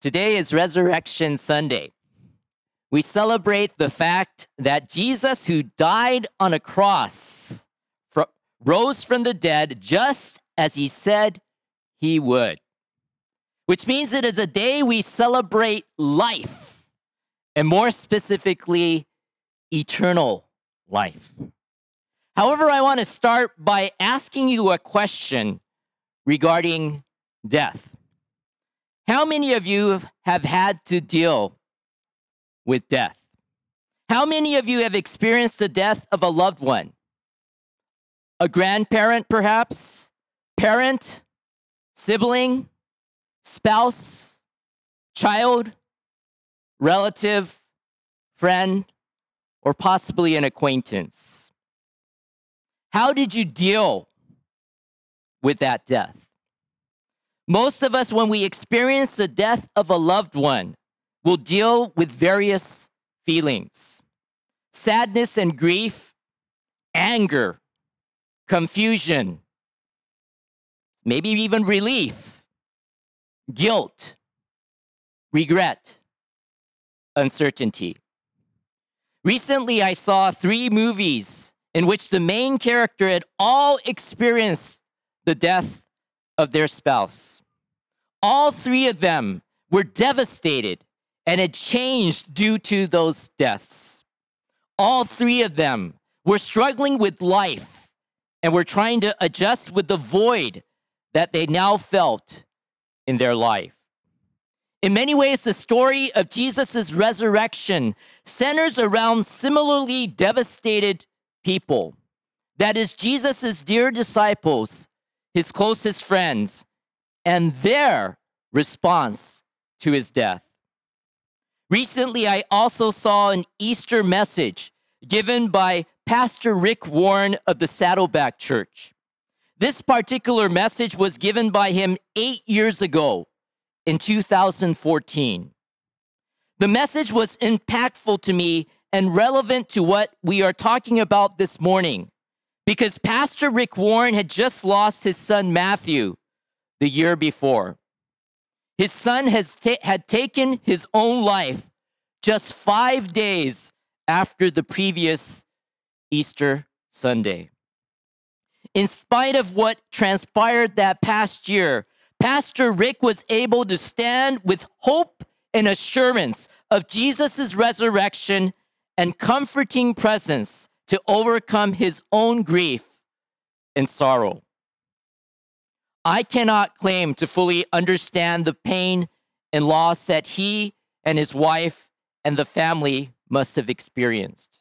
Today is Resurrection Sunday. We celebrate the fact that Jesus, who died on a cross, rose from the dead just as he said he would, which means it is a day we celebrate life, and more specifically, eternal life. However, I want to start by asking you a question regarding death. How many of you have had to deal with death? How many of you have experienced the death of a loved one? A grandparent, perhaps? Parent? Sibling? Spouse? Child? Relative? Friend? Or possibly an acquaintance? How did you deal with that death? Most of us, when we experience the death of a loved one, will deal with various feelings sadness and grief, anger, confusion, maybe even relief, guilt, regret, uncertainty. Recently, I saw three movies in which the main character had all experienced the death of their spouse. All three of them were devastated and had changed due to those deaths. All three of them were struggling with life and were trying to adjust with the void that they now felt in their life. In many ways, the story of Jesus' resurrection centers around similarly devastated people. That is, Jesus' dear disciples, his closest friends, and their response to his death. Recently, I also saw an Easter message given by Pastor Rick Warren of the Saddleback Church. This particular message was given by him eight years ago in 2014. The message was impactful to me and relevant to what we are talking about this morning because Pastor Rick Warren had just lost his son Matthew the year before. His son has ta- had taken his own life just five days after the previous Easter Sunday. In spite of what transpired that past year, Pastor Rick was able to stand with hope and assurance of Jesus' resurrection and comforting presence to overcome his own grief and sorrow. I cannot claim to fully understand the pain and loss that he and his wife and the family must have experienced.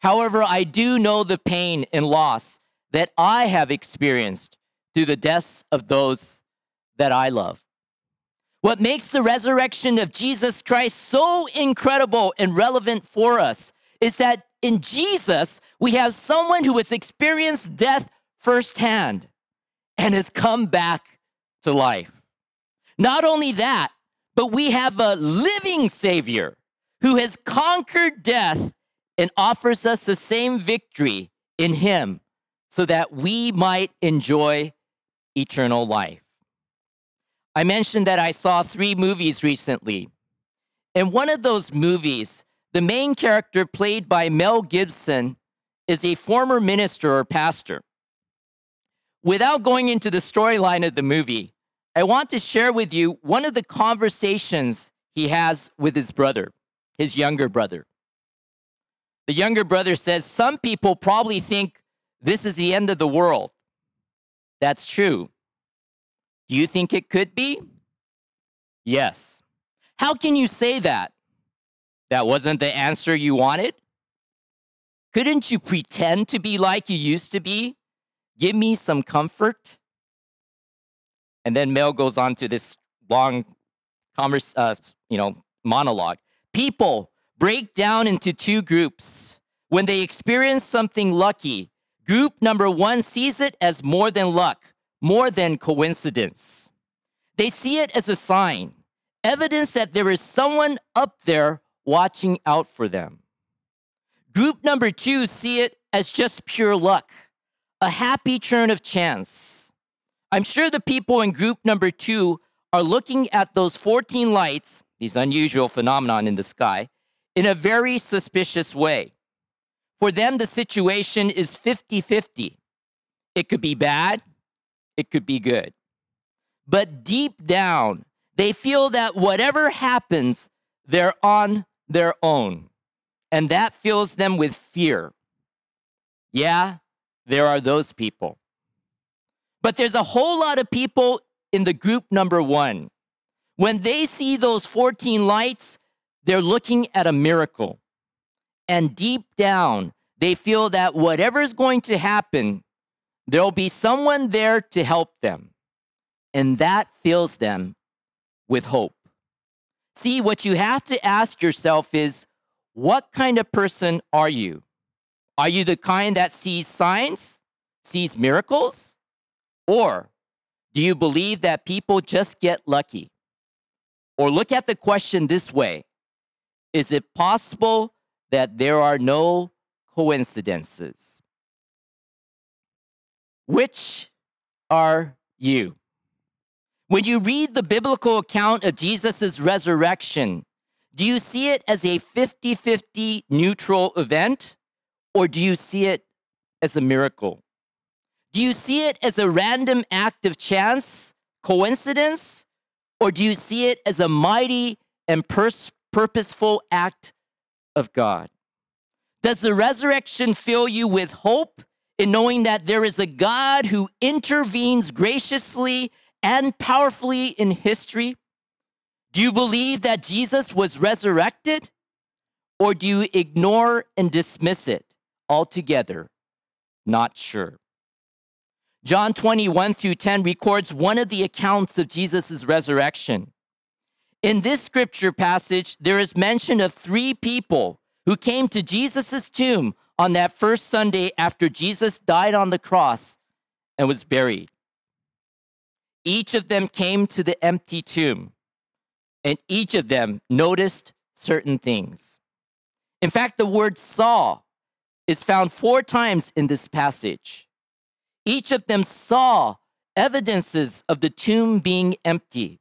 However, I do know the pain and loss that I have experienced through the deaths of those that I love. What makes the resurrection of Jesus Christ so incredible and relevant for us is that in Jesus, we have someone who has experienced death firsthand and has come back to life. Not only that, but we have a living Savior who has conquered death and offers us the same victory in Him so that we might enjoy eternal life. I mentioned that I saw three movies recently. In one of those movies, the main character, played by Mel Gibson, is a former minister or pastor. Without going into the storyline of the movie, I want to share with you one of the conversations he has with his brother, his younger brother. The younger brother says, Some people probably think this is the end of the world. That's true. Do you think it could be? Yes. How can you say that? That wasn't the answer you wanted? Couldn't you pretend to be like you used to be? Give me some comfort. And then Mel goes on to this long converse, uh, you know, monologue. People break down into two groups. When they experience something lucky, group number one sees it as more than luck, more than coincidence. They see it as a sign, evidence that there is someone up there watching out for them. Group number two see it as just pure luck, a happy turn of chance. I'm sure the people in group number two are looking at those 14 lights, these unusual phenomenon in the sky, in a very suspicious way. For them, the situation is 50 50. It could be bad, it could be good. But deep down, they feel that whatever happens, they're on their own. And that fills them with fear. Yeah, there are those people. But there's a whole lot of people in the group number one. When they see those 14 lights, they're looking at a miracle. And deep down, they feel that whatever's going to happen, there'll be someone there to help them. And that fills them with hope. See, what you have to ask yourself is what kind of person are you? Are you the kind that sees signs, sees miracles? Or do you believe that people just get lucky? Or look at the question this way Is it possible that there are no coincidences? Which are you? When you read the biblical account of Jesus' resurrection, do you see it as a 50 50 neutral event, or do you see it as a miracle? Do you see it as a random act of chance, coincidence, or do you see it as a mighty and pers- purposeful act of God? Does the resurrection fill you with hope in knowing that there is a God who intervenes graciously and powerfully in history? Do you believe that Jesus was resurrected? Or do you ignore and dismiss it altogether? Not sure. John 21 through 10 records one of the accounts of Jesus' resurrection. In this scripture passage, there is mention of three people who came to Jesus' tomb on that first Sunday after Jesus died on the cross and was buried. Each of them came to the empty tomb, and each of them noticed certain things. In fact, the word saw is found four times in this passage. Each of them saw evidences of the tomb being empty.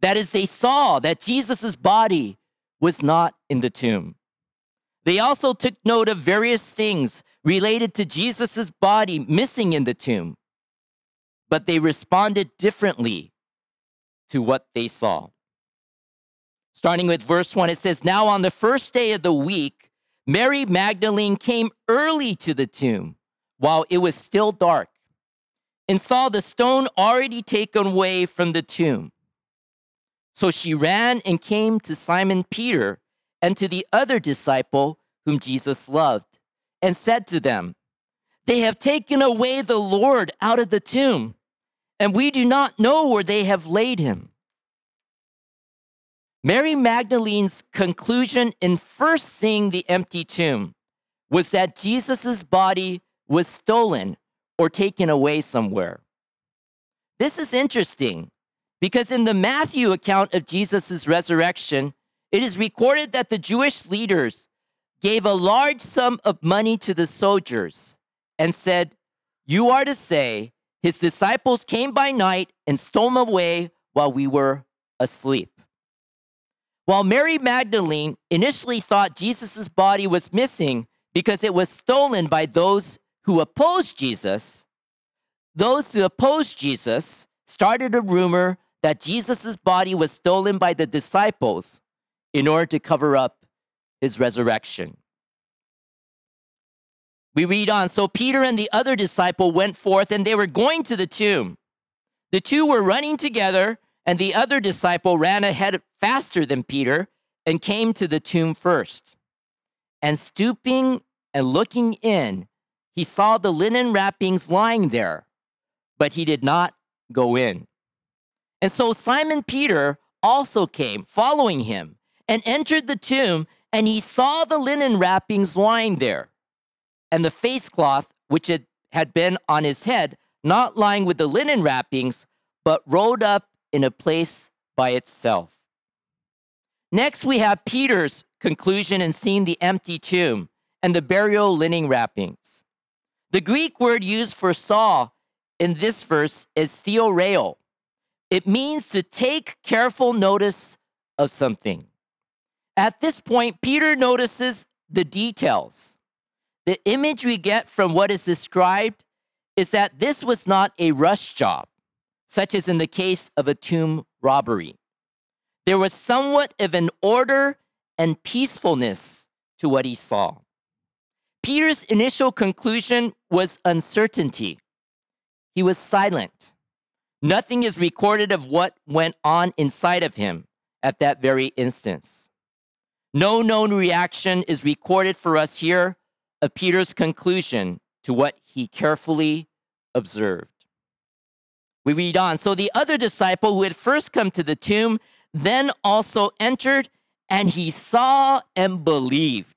That is, they saw that Jesus' body was not in the tomb. They also took note of various things related to Jesus' body missing in the tomb, but they responded differently to what they saw. Starting with verse 1, it says, Now on the first day of the week, Mary Magdalene came early to the tomb while it was still dark and saw the stone already taken away from the tomb. So she ran and came to Simon Peter and to the other disciple whom Jesus loved, and said to them, They have taken away the Lord out of the tomb, and we do not know where they have laid him. Mary Magdalene's conclusion in first seeing the empty tomb was that Jesus' body was stolen or taken away somewhere. This is interesting because in the Matthew account of Jesus' resurrection, it is recorded that the Jewish leaders gave a large sum of money to the soldiers and said, You are to say, his disciples came by night and stole him away while we were asleep. While Mary Magdalene initially thought Jesus' body was missing because it was stolen by those who opposed Jesus, those who opposed Jesus started a rumor that Jesus' body was stolen by the disciples in order to cover up his resurrection. We read on So Peter and the other disciple went forth, and they were going to the tomb. The two were running together, and the other disciple ran ahead faster than Peter and came to the tomb first. And stooping and looking in, he saw the linen wrappings lying there, but he did not go in. And so Simon Peter also came, following him, and entered the tomb, and he saw the linen wrappings lying there, and the face cloth which had, been on his head, not lying with the linen wrappings, but rolled up in a place by itself. Next, we have Peter's conclusion in seeing the empty tomb and the burial linen wrappings. The Greek word used for saw in this verse is theoreo. It means to take careful notice of something. At this point, Peter notices the details. The image we get from what is described is that this was not a rush job, such as in the case of a tomb robbery. There was somewhat of an order and peacefulness to what he saw. Peter's initial conclusion was uncertainty. He was silent. Nothing is recorded of what went on inside of him at that very instance. No known reaction is recorded for us here of Peter's conclusion to what he carefully observed. We read on. So the other disciple who had first come to the tomb then also entered, and he saw and believed.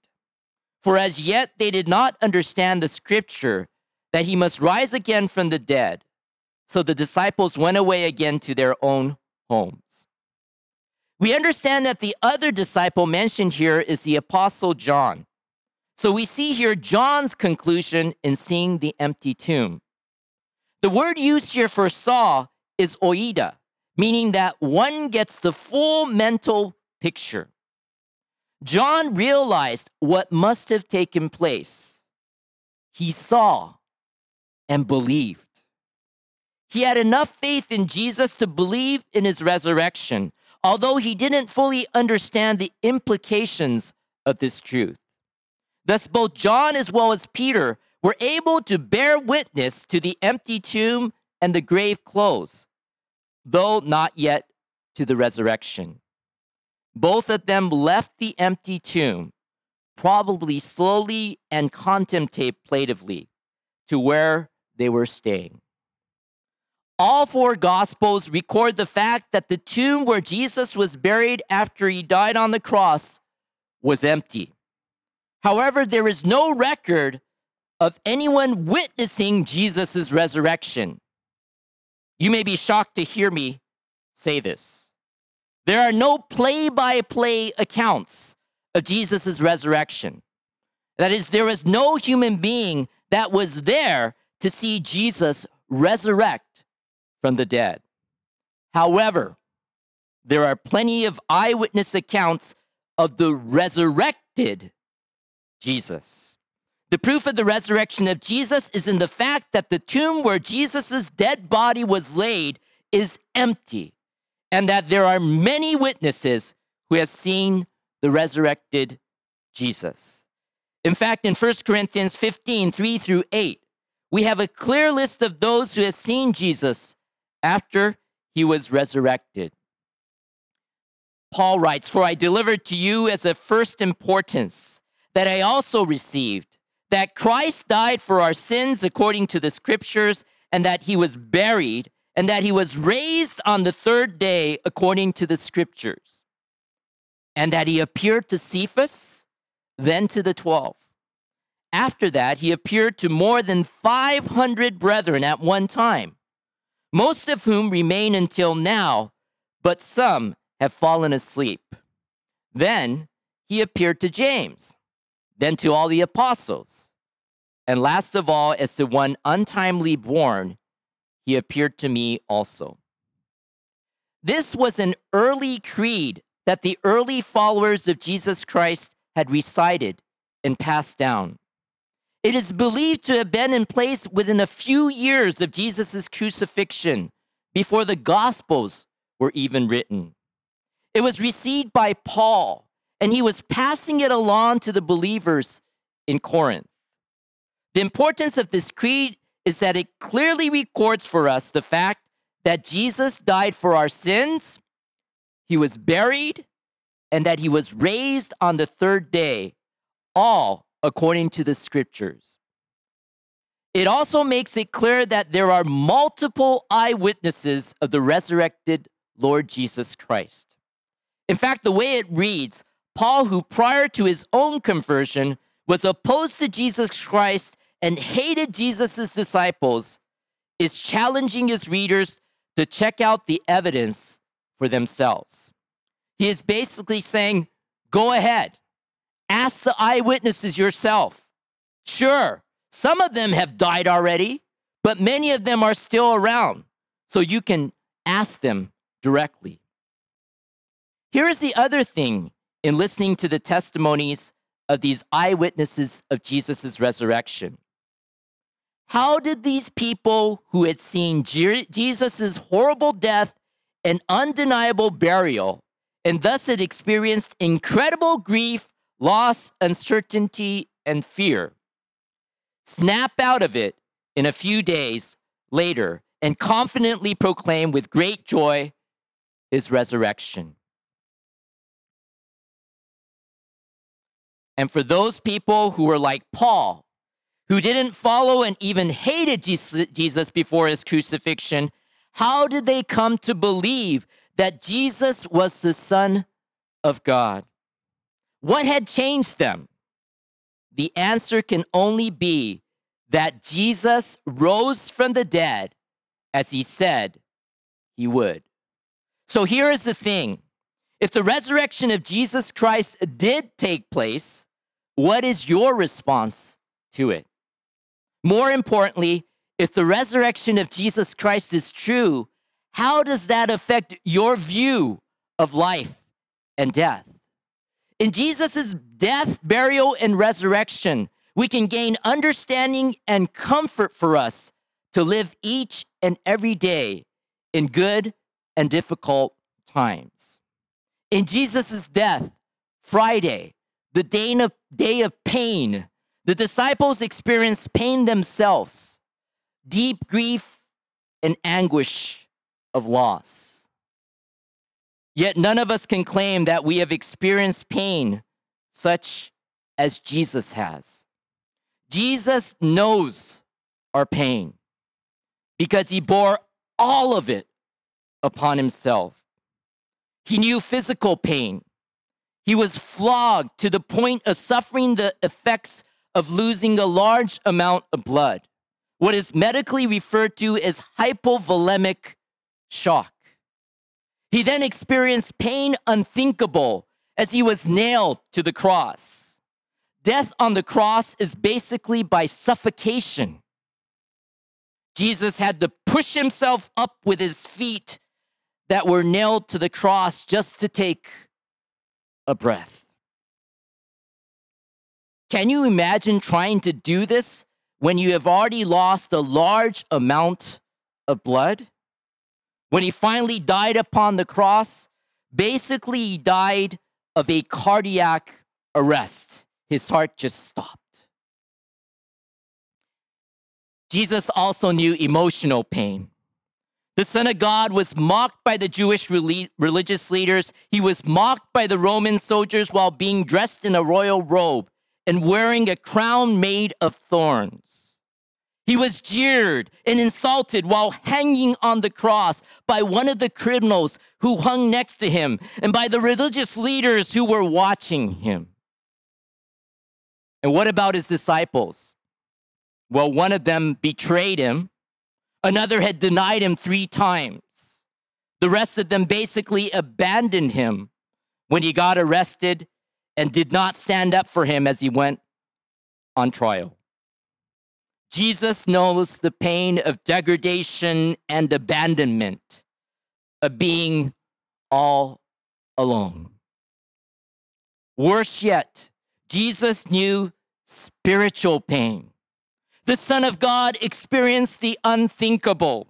For as yet they did not understand the scripture that he must rise again from the dead. So the disciples went away again to their own homes. We understand that the other disciple mentioned here is the Apostle John. So we see here John's conclusion in seeing the empty tomb. The word used here for saw is oida, meaning that one gets the full mental picture. John realized what must have taken place. He saw and believed. He had enough faith in Jesus to believe in his resurrection, although he didn't fully understand the implications of this truth. Thus, both John as well as Peter were able to bear witness to the empty tomb and the grave clothes, though not yet to the resurrection. Both of them left the empty tomb, probably slowly and contemplatively, to where they were staying. All four Gospels record the fact that the tomb where Jesus was buried after he died on the cross was empty. However, there is no record of anyone witnessing Jesus' resurrection. You may be shocked to hear me say this. There are no play by play accounts of Jesus' resurrection. That is, there was no human being that was there to see Jesus resurrect from the dead. However, there are plenty of eyewitness accounts of the resurrected Jesus. The proof of the resurrection of Jesus is in the fact that the tomb where Jesus' dead body was laid is empty, and that there are many witnesses who have seen the resurrected Jesus. In fact, in 1 Corinthians 15, 3 through 8, we have a clear list of those who have seen Jesus after he was resurrected. Paul writes, For I delivered to you as of first importance that I also received that Christ died for our sins according to the scriptures, and that he was buried, and that he was raised on the third day according to the scriptures, and that he appeared to Cephas, then to the twelve. After that, he appeared to more than 500 brethren at one time most of whom remain until now, but some have fallen asleep. Then he appeared to James, then to all the apostles. And last of all, as to one untimely born, he appeared to me also. This was an early creed that the early followers of Jesus Christ had recited and passed down. It is believed to have been in place within a few years of Jesus' crucifixion before the Gospels were even written. It was received by Paul, and he was passing it along to the believers in Corinth. The importance of this creed is that it clearly records for us the fact that Jesus died for our sins, he was buried, and that he was raised on the third day, all according to the scriptures. It also makes it clear that there are multiple eyewitnesses of the resurrected Lord Jesus Christ. In fact, the way it reads, Paul, who prior to his own conversion was opposed to Jesus Christ and hated Jesus' disciples, is challenging his readers to check out the evidence for themselves. He is basically saying, go ahead, Ask the eyewitnesses yourself. Sure, some of them have died already, but many of them are still around. So you can ask them directly. Here is the other thing in listening to the testimonies of these eyewitnesses of Jesus' resurrection. How did these people who had seen Jesus' horrible death and undeniable burial, and thus had experienced incredible grief, loss, uncertainty, and fear, snap out of it in a few days later and confidently proclaim with great joy his resurrection? And for those people who were like Paul, who didn't follow and even hated Jesus before his crucifixion, how did they come to believe that Jesus was the Son of God? What had changed them? The answer can only be that Jesus rose from the dead as he said he would. So here is the thing if the resurrection of Jesus Christ did take place, what is your response to it? More importantly, if the resurrection of Jesus Christ is true, how does that affect your view of life and death? In Jesus' death, burial, and resurrection, we can gain understanding and comfort for us to live each and every day in good and difficult times. In Jesus' death, Friday, the day of, day of pain, the disciples experienced pain themselves, deep grief and anguish of loss. Yet none of us can claim that we have experienced pain such as Jesus has. Jesus knows our pain because he bore all of it upon himself. He knew physical pain. He was flogged to the point of suffering the effects of losing a large amount of blood, what is medically referred to as hypovolemic shock. He then experienced pain unthinkable as he was nailed to the cross. Death on the cross is basically by suffocation. Jesus had to push himself up with his feet that were nailed to the cross just to take a breath. Can you imagine trying to do this when you have already lost a large amount of blood? When he finally died upon the cross, basically he died of a cardiac arrest. His heart just stopped. Jesus also knew emotional pain. The Son of God was mocked by the Jewish religious leaders. He was mocked by the Roman soldiers while being dressed in a royal robe and wearing a crown made of thorns. He was jeered and insulted while hanging on the cross by one of the criminals who hung next to him and by the religious leaders who were watching him. And what about his disciples? Well, one of them betrayed him, another had denied him three times. The rest of them basically abandoned him when he got arrested and did not stand up for him as he went on trial. Jesus knows the pain of degradation and abandonment, of being all alone. Worse yet, Jesus knew spiritual pain. The Son of God experienced the unthinkable.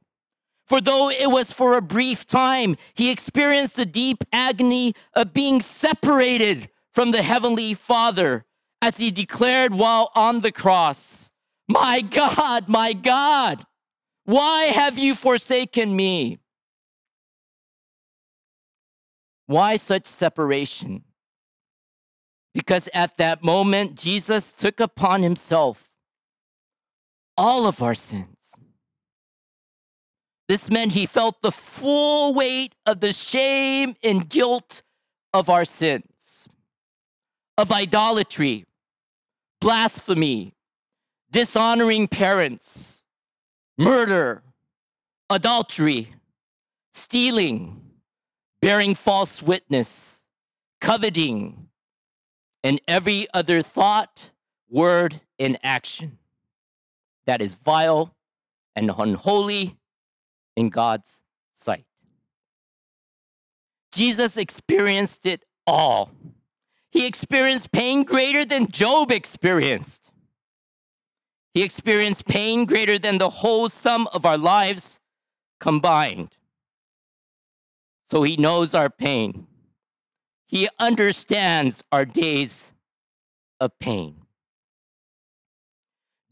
For though it was for a brief time, he experienced the deep agony of being separated from the Heavenly Father as he declared while on the cross, My God, my God, why have you forsaken me? Why such separation? Because at that moment, Jesus took upon himself all of our sins. This meant he felt the full weight of the shame and guilt of our sins of idolatry, blasphemy, dishonoring parents, murder, adultery, stealing, bearing false witness, coveting, and every other thought, word, and action that is vile and unholy in God's sight. Jesus experienced it all. He experienced pain greater than Job experienced. He experienced pain greater than the whole sum of our lives combined. So he knows our pain. He understands our days of pain.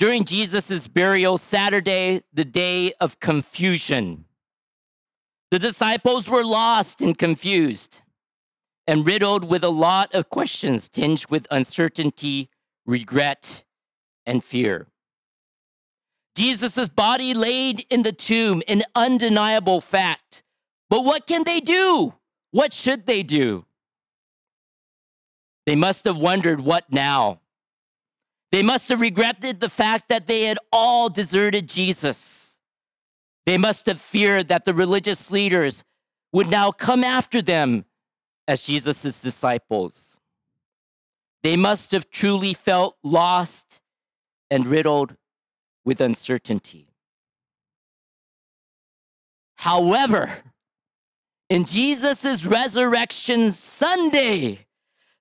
During Jesus' burial, Saturday, the day of confusion, the disciples were lost and confused and riddled with a lot of questions tinged with uncertainty, regret, and fear. Jesus' body laid in the tomb, an undeniable fact. But what can they do? What should they do? They must have wondered what now? They must have regretted the fact that they had all deserted Jesus. They must have feared that the religious leaders would now come after them as Jesus' disciples. They must have truly felt lost and riddled with uncertainty. However, in Jesus' resurrection Sunday,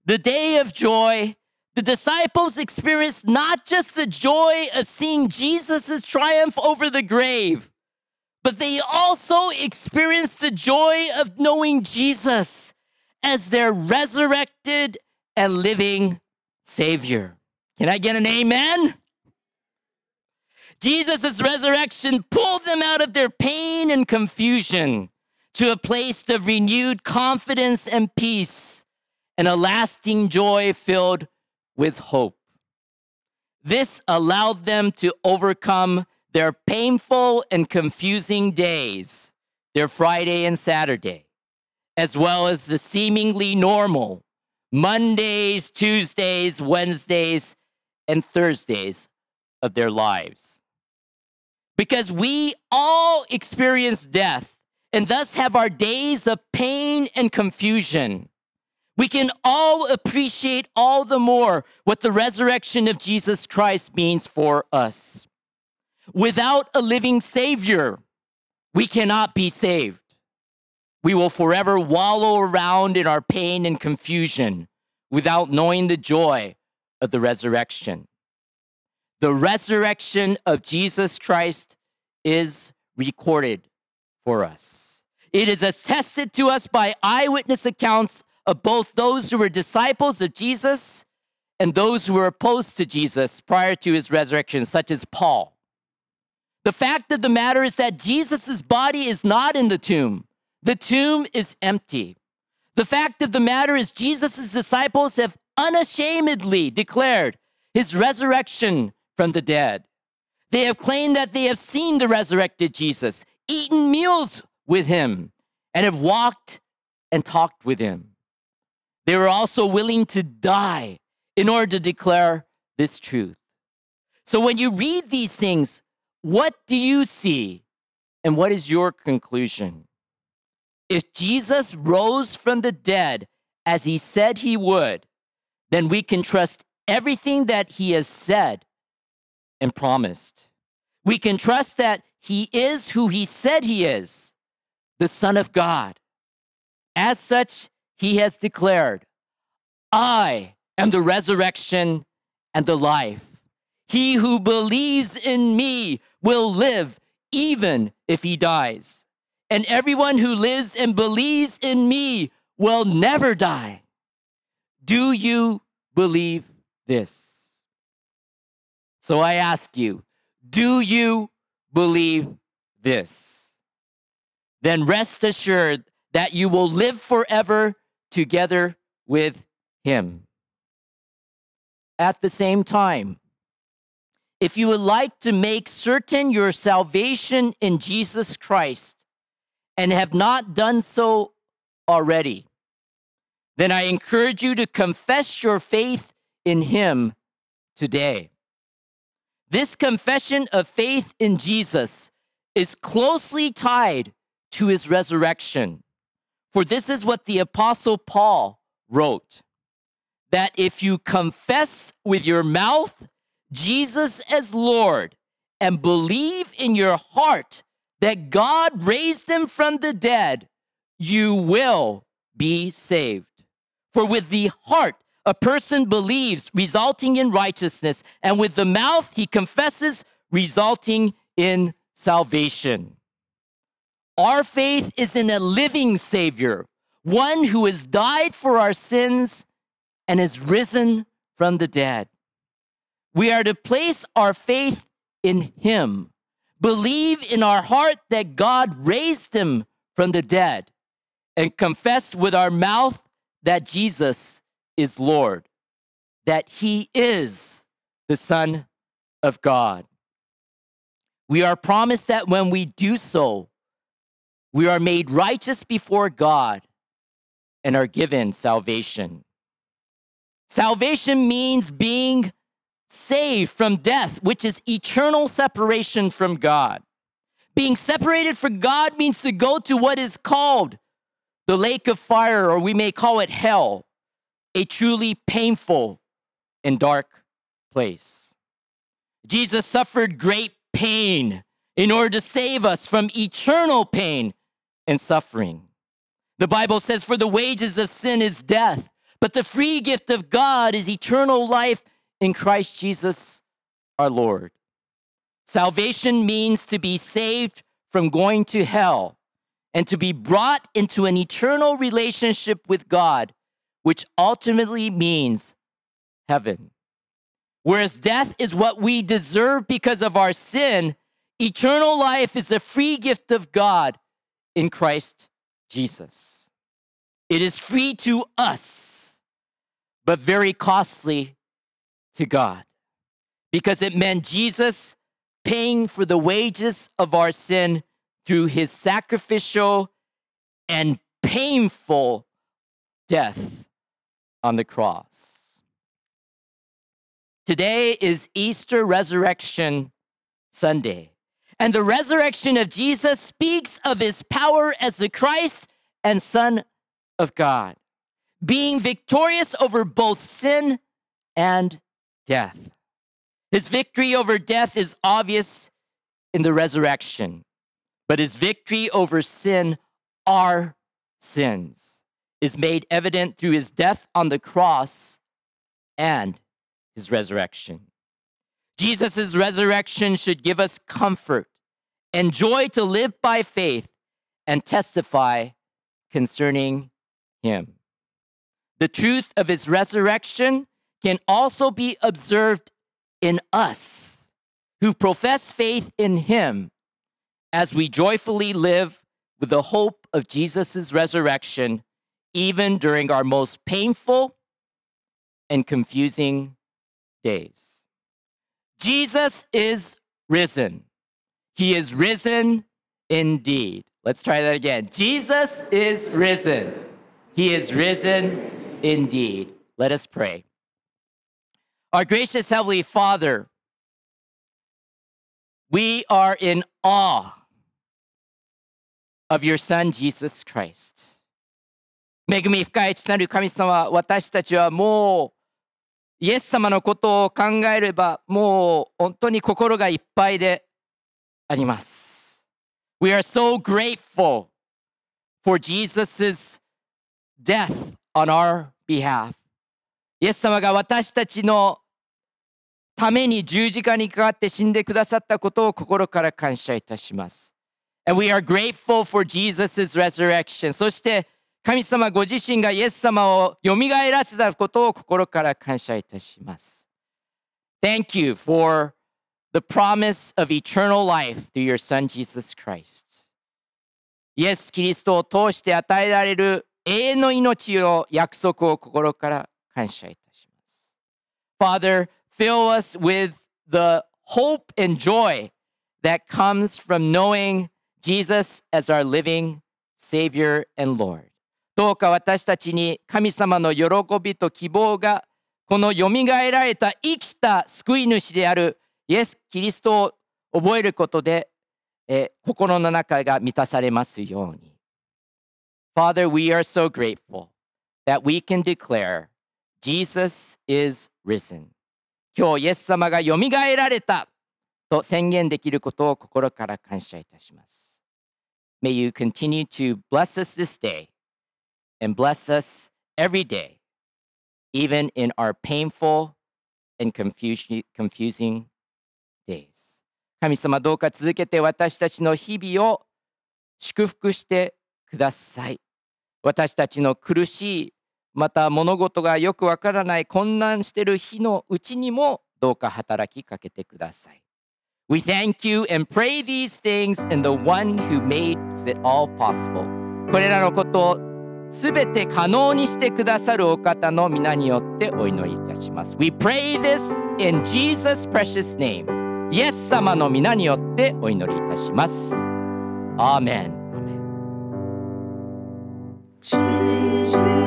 the day of joy, the disciples experienced not just the joy of seeing Jesus' triumph over the grave, but they also experienced the joy of knowing Jesus as their resurrected and living Savior. Can I get an amen? Jesus' resurrection pulled them out of their pain and confusion to a place of renewed confidence and peace and a lasting joy filled with hope. This allowed them to overcome their painful and confusing days, their Friday and Saturday, as well as the seemingly normal Mondays, Tuesdays, Wednesdays, and Thursdays of their lives because we all experience death and thus have our days of pain and confusion. We can all appreciate all the more what the resurrection of Jesus Christ means for us. Without a living Savior, we cannot be saved. We will forever wallow around in our pain and confusion without knowing the joy of the resurrection the resurrection of Jesus Christ is recorded for us. It is attested to us by eyewitness accounts of both those who were disciples of Jesus and those who were opposed to Jesus prior to his resurrection, such as Paul. The fact of the matter is that Jesus' body is not in the tomb, the tomb is empty. The fact of the matter is, Jesus' disciples have unashamedly declared his resurrection from the dead. They have claimed that they have seen the resurrected Jesus, eaten meals with him, and have walked and talked with him. They were also willing to die in order to declare this truth. So when you read these things, what do you see? And what is your conclusion? If Jesus rose from the dead as he said he would, then we can trust everything that he has said and promised. We can trust that he is who he said he is, the Son of God. As such, he has declared, I am the resurrection and the life. He who believes in me will live even if he dies. And everyone who lives and believes in me will never die. Do you believe this? So I ask you, do you believe this? Then rest assured that you will live forever together with Him. At the same time, if you would like to make certain your salvation in Jesus Christ and have not done so already, then I encourage you to confess your faith in Him today. This confession of faith in Jesus is closely tied to his resurrection. For this is what the Apostle Paul wrote that if you confess with your mouth Jesus as Lord and believe in your heart that God raised him from the dead, you will be saved. For with the heart a person believes, resulting in righteousness, and with the mouth he confesses, resulting in salvation. Our faith is in a living Savior, one who has died for our sins and is risen from the dead. We are to place our faith in Him, believe in our heart that God raised Him from the dead, and confess with our mouth that Jesus is Lord, that He is the Son of God. We are promised that when we do so, we are made righteous before God and are given salvation. Salvation means being saved from death, which is eternal separation from God. Being separated from God means to go to what is called the lake of fire, or we may call it hell, a truly painful and dark place. Jesus suffered great pain in order to save us from eternal pain and suffering. The Bible says, For the wages of sin is death, but the free gift of God is eternal life in Christ Jesus our Lord. Salvation means to be saved from going to hell and to be brought into an eternal relationship with God, which ultimately means heaven. Whereas death is what we deserve because of our sin, eternal life is a free gift of God in Christ Jesus. It is free to us, but very costly to God because it meant Jesus paying for the wages of our sin through his sacrificial and painful death on the cross. Today is Easter Resurrection Sunday. And the resurrection of Jesus speaks of his power as the Christ and Son of God, being victorious over both sin and death. His victory over death is obvious in the resurrection, but his victory over sin, our sins, is made evident through his death on the cross and his resurrection. Jesus' resurrection should give us comfort and joy to live by faith and testify concerning him. The truth of his resurrection can also be observed in us who profess faith in him as we joyfully live with the hope of Jesus' resurrection, even during our most painful and confusing days. Jesus is risen. He is risen indeed. Let's try that again. Jesus is risen. He is risen indeed. Let us pray. Our gracious Heavenly Father, we are in awe of your Son, Jesus Christ. 恵み深い父なる神様、私たちはもう イエス様のことを考えればもう本当に心がいっぱいであります。We are so grateful for Jesus' death on our behalf. イエス様が私たちのために十字架にかかって死んでくださったことを心から感謝いたします。And we are grateful for Jesus' resurrection. そして神様ご自身がイエス様を蘇らせたことを心から感謝いたします。Thank you for the promise of eternal life through your Son Jesus Christ. イエス・キリストを通して与えられる永遠の命の約束を心から感謝いたします。Father, fill us with the hope and joy that comes from knowing Jesus as our living Savior and Lord. どうか私たちに神様の喜びと希望がこのよみがえられた生きた救い主であるイエス・キリストを覚えることで、え心の中が満たされますように。Father, we are so grateful that we can declare Jesus is risen. 今日イエス様がよみがえられたと宣言できることを心から感謝いたします。May you continue to bless us this day and bless us every day, even in our painful and confusing, days. 神様どうか続けて私たちの日々を祝福してください。私たちの苦しい、また物事がよくわからない混乱している日のうちにもどうか働きかけてください。We thank you and pray these things in the one who made it all possible. これらのことをすべて可能にしてくださるお方の皆によってお祈りいたします。We pray this in Jesus' precious name. イエス様の皆によってお祈りいたします。アーメン。アーメン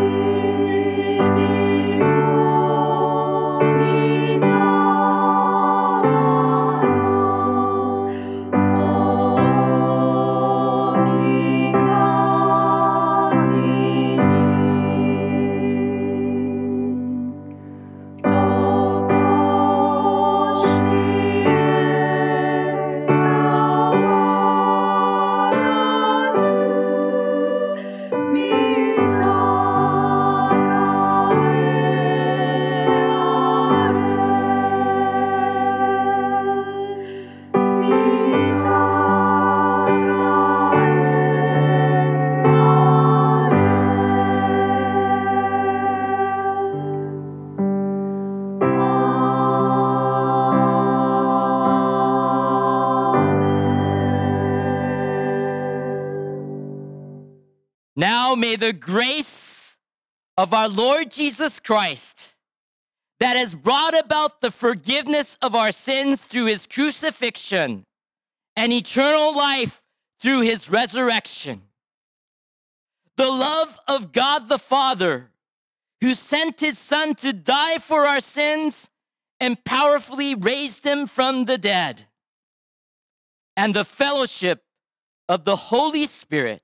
the grace of our Lord Jesus Christ, that has brought about the forgiveness of our sins through his crucifixion and eternal life through his resurrection, the love of God the Father, who sent his Son to die for our sins and powerfully raised him from the dead, and the fellowship of the Holy Spirit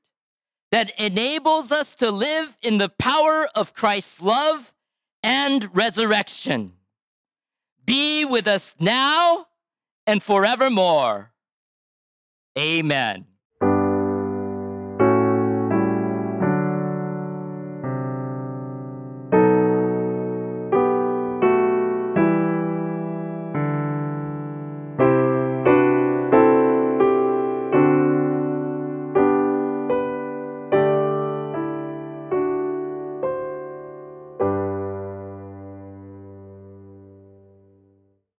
that enables us to live in the power of Christ's love and resurrection. Be with us now and forevermore. Amen.